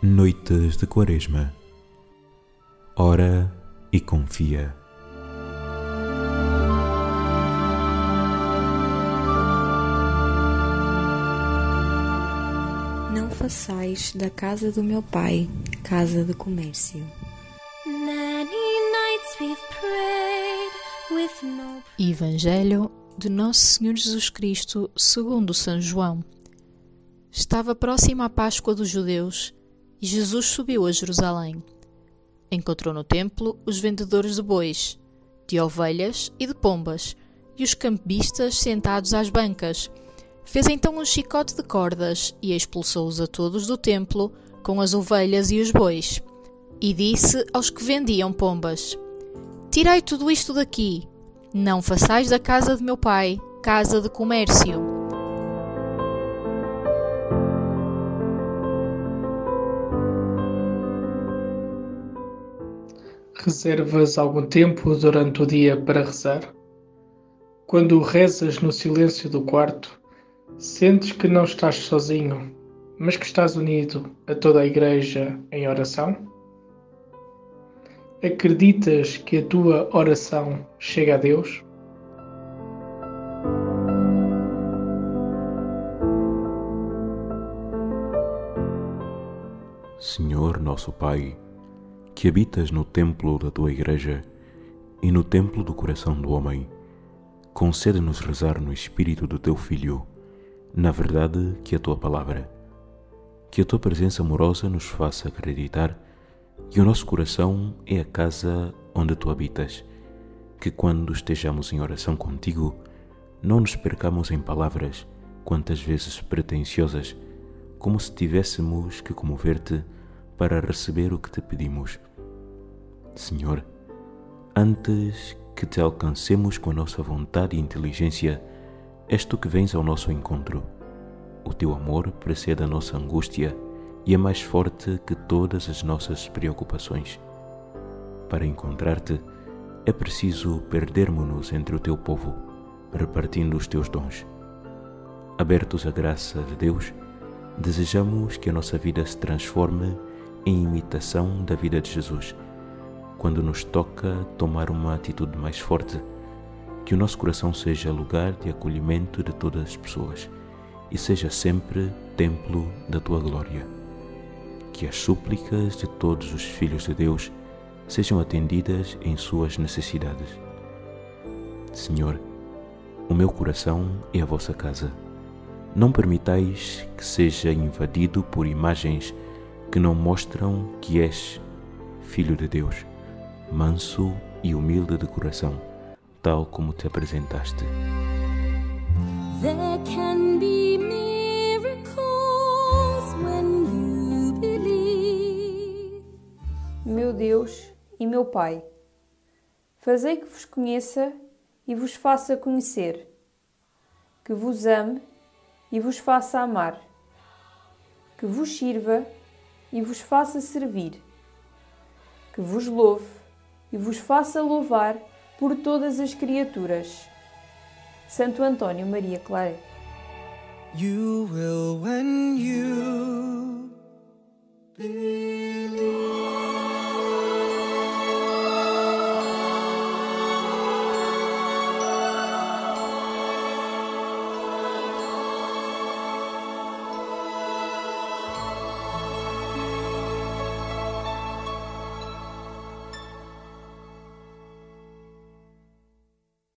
Noites de Quaresma. Ora e confia. Não façais da casa do meu pai casa de comércio. Evangelho de Nosso Senhor Jesus Cristo segundo São João. Estava próxima a Páscoa dos judeus e Jesus subiu a Jerusalém. Encontrou no templo os vendedores de bois, de ovelhas e de pombas, e os campistas sentados às bancas. Fez então um chicote de cordas e expulsou-os a todos do templo com as ovelhas e os bois. E disse aos que vendiam pombas: Tirei tudo isto daqui, não façais da casa de meu pai casa de comércio. Reservas algum tempo durante o dia para rezar? Quando rezas no silêncio do quarto, sentes que não estás sozinho, mas que estás unido a toda a Igreja em oração? Acreditas que a tua oração chega a Deus? Senhor nosso Pai, que habitas no templo da tua Igreja e no templo do coração do homem, concede-nos rezar no Espírito do teu Filho, na verdade que a tua palavra. Que a tua presença amorosa nos faça acreditar que o nosso coração é a casa onde tu habitas. Que quando estejamos em oração contigo, não nos percamos em palavras, quantas vezes pretensiosas, como se tivéssemos que comover-te para receber o que te pedimos. Senhor, antes que te alcancemos com a nossa vontade e inteligência, és tu que vens ao nosso encontro. O teu amor precede a nossa angústia e é mais forte que todas as nossas preocupações. Para encontrar-te, é preciso perdermos-nos entre o teu povo, repartindo os teus dons. Abertos à graça de Deus, desejamos que a nossa vida se transforme em imitação da vida de Jesus quando nos toca tomar uma atitude mais forte, que o nosso coração seja lugar de acolhimento de todas as pessoas e seja sempre templo da tua glória. Que as súplicas de todos os filhos de Deus sejam atendidas em suas necessidades. Senhor, o meu coração é a vossa casa. Não permitais que seja invadido por imagens que não mostram que és Filho de Deus manso e humilde de coração, tal como te apresentaste. There can be e meu Pai, fazei que vos conheça e vos faça conhecer, que vos ame e vos faça amar, que vos sirva e vos faça servir, que vos louve e vos faça louvar por todas as criaturas. Santo Antônio Maria Claret. You will when you